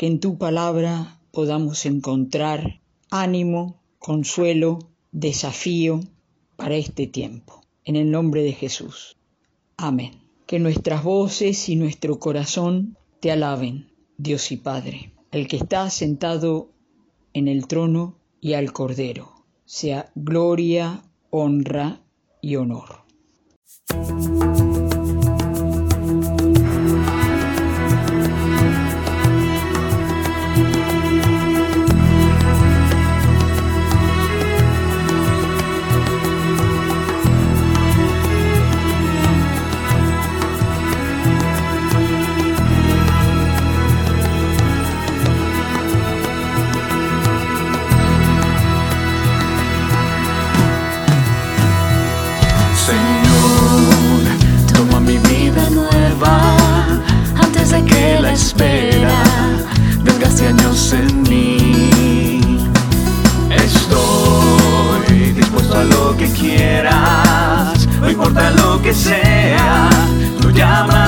que en tu palabra podamos encontrar ánimo, consuelo, desafío para este tiempo. En el nombre de Jesús. Amén. Que nuestras voces y nuestro corazón te alaben, Dios y Padre, el que está sentado en el trono y al Cordero. Sea gloria, honra y honor. vida nueva antes de que la espera venga hace años en mí. Estoy dispuesto a lo que quieras, no importa lo que sea, tú llamas.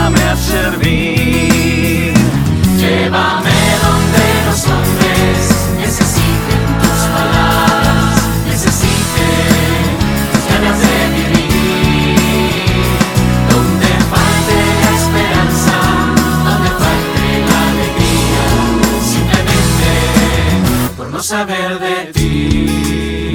Saber de ti.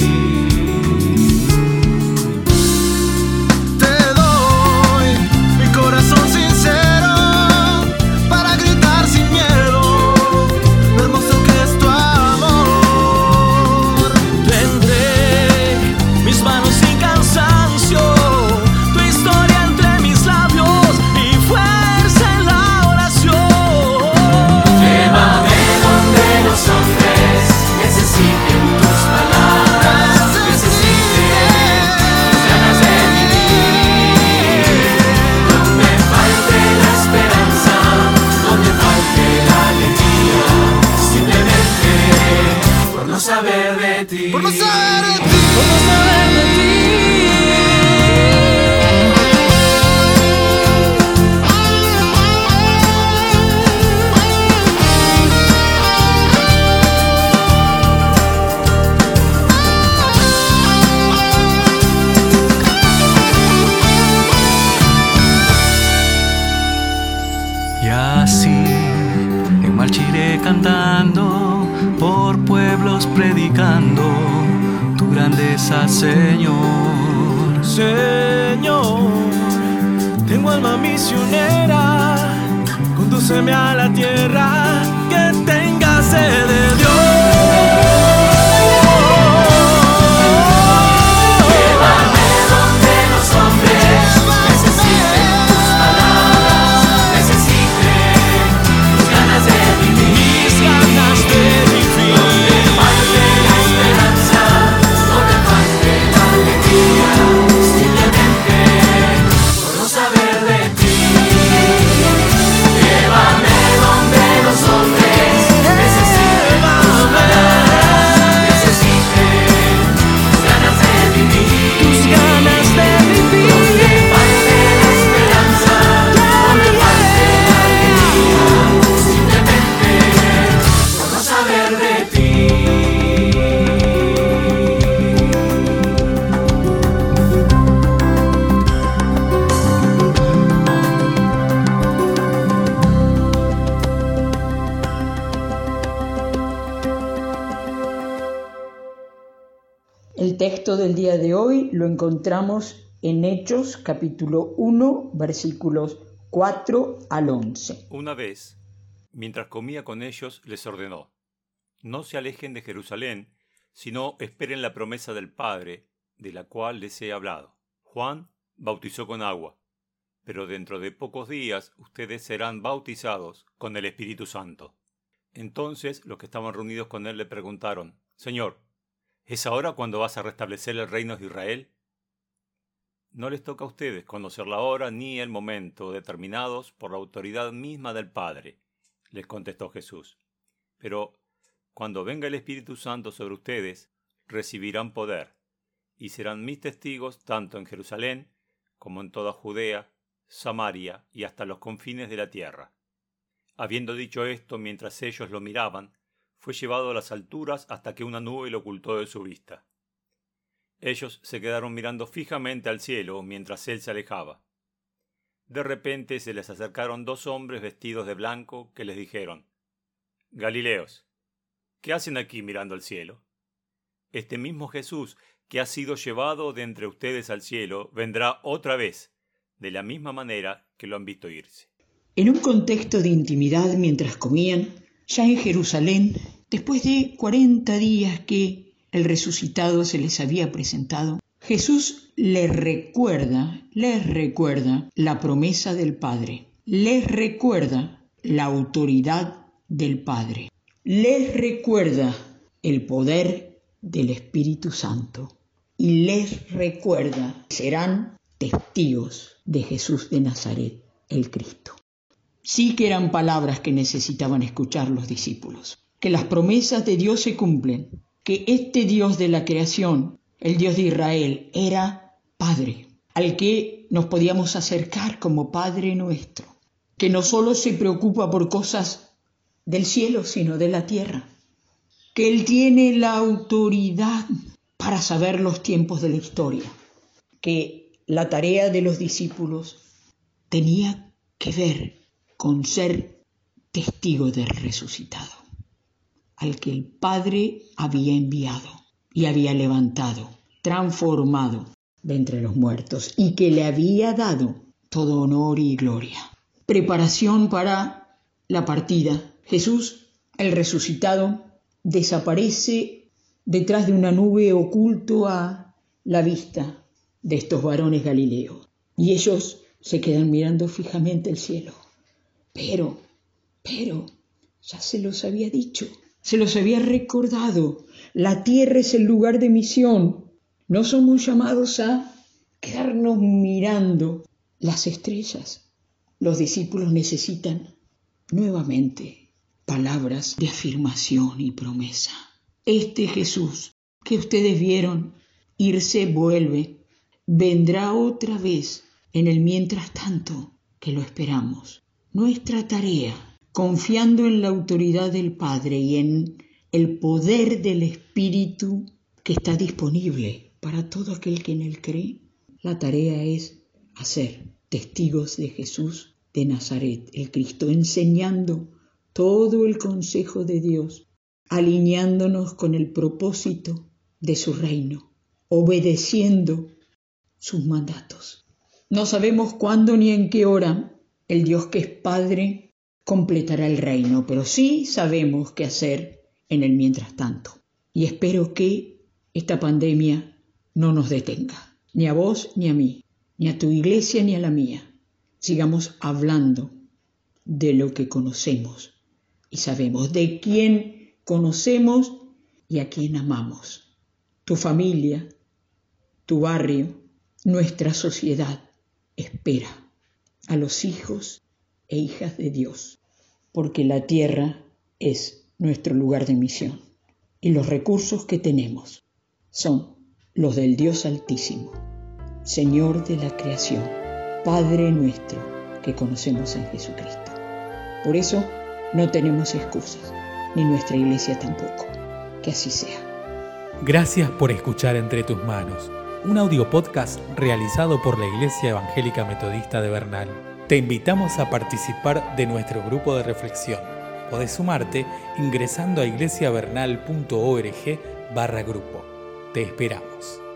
Tu grandeza, Señor. Señor, tengo alma misionera, condúceme a la tierra que tenga sed de Dios. Texto del día de hoy lo encontramos en Hechos capítulo 1 versículos 4 al 11. Una vez, mientras comía con ellos, les ordenó, no se alejen de Jerusalén, sino esperen la promesa del Padre, de la cual les he hablado. Juan bautizó con agua, pero dentro de pocos días ustedes serán bautizados con el Espíritu Santo. Entonces los que estaban reunidos con él le preguntaron, Señor, ¿es ahora cuando vas a restablecer el reino de Israel? No les toca a ustedes conocer la hora ni el momento determinados por la autoridad misma del Padre, les contestó Jesús. Pero cuando venga el Espíritu Santo sobre ustedes, recibirán poder, y serán mis testigos tanto en Jerusalén como en toda Judea, Samaria y hasta los confines de la tierra. Habiendo dicho esto mientras ellos lo miraban, fue llevado a las alturas hasta que una nube lo ocultó de su vista. Ellos se quedaron mirando fijamente al cielo mientras él se alejaba. De repente se les acercaron dos hombres vestidos de blanco que les dijeron Galileos, ¿qué hacen aquí mirando al cielo? Este mismo Jesús que ha sido llevado de entre ustedes al cielo vendrá otra vez, de la misma manera que lo han visto irse. En un contexto de intimidad mientras comían, ya en Jerusalén, después de cuarenta días que el resucitado se les había presentado, Jesús les recuerda, les recuerda la promesa del Padre, les recuerda la autoridad del Padre, les recuerda el poder del Espíritu Santo y les recuerda serán testigos de Jesús de Nazaret, el Cristo. Sí que eran palabras que necesitaban escuchar los discípulos, que las promesas de Dios se cumplen, que este Dios de la creación, el Dios de Israel, era Padre, al que nos podíamos acercar como Padre nuestro, que no solo se preocupa por cosas del cielo, sino de la tierra, que Él tiene la autoridad para saber los tiempos de la historia, que la tarea de los discípulos tenía que ver con ser testigo del resucitado al que el Padre había enviado y había levantado, transformado de entre los muertos y que le había dado todo honor y gloria. Preparación para la partida. Jesús, el resucitado, desaparece detrás de una nube oculto a la vista de estos varones galileos. Y ellos se quedan mirando fijamente el cielo. Pero, pero, ya se los había dicho, se los había recordado. La tierra es el lugar de misión. No somos llamados a quedarnos mirando las estrellas. Los discípulos necesitan nuevamente palabras de afirmación y promesa. Este Jesús que ustedes vieron irse vuelve, vendrá otra vez en el mientras tanto que lo esperamos. Nuestra tarea confiando en la autoridad del Padre y en el poder del Espíritu que está disponible para todo aquel que en él cree, la tarea es hacer testigos de Jesús de Nazaret, el Cristo, enseñando todo el consejo de Dios, alineándonos con el propósito de su reino, obedeciendo sus mandatos. No sabemos cuándo ni en qué hora el Dios que es Padre completará el reino, pero sí sabemos qué hacer en el mientras tanto. Y espero que esta pandemia no nos detenga, ni a vos ni a mí, ni a tu iglesia ni a la mía. Sigamos hablando de lo que conocemos y sabemos, de quién conocemos y a quién amamos. Tu familia, tu barrio, nuestra sociedad espera a los hijos e hijas de Dios porque la tierra es nuestro lugar de misión y los recursos que tenemos son los del Dios Altísimo, Señor de la creación, Padre nuestro que conocemos en Jesucristo. Por eso no tenemos excusas, ni nuestra iglesia tampoco. Que así sea. Gracias por escuchar Entre tus manos, un audio podcast realizado por la Iglesia Evangélica Metodista de Bernal. Te invitamos a participar de nuestro grupo de reflexión. Podés sumarte ingresando a iglesiavernal.org barra grupo. Te esperamos.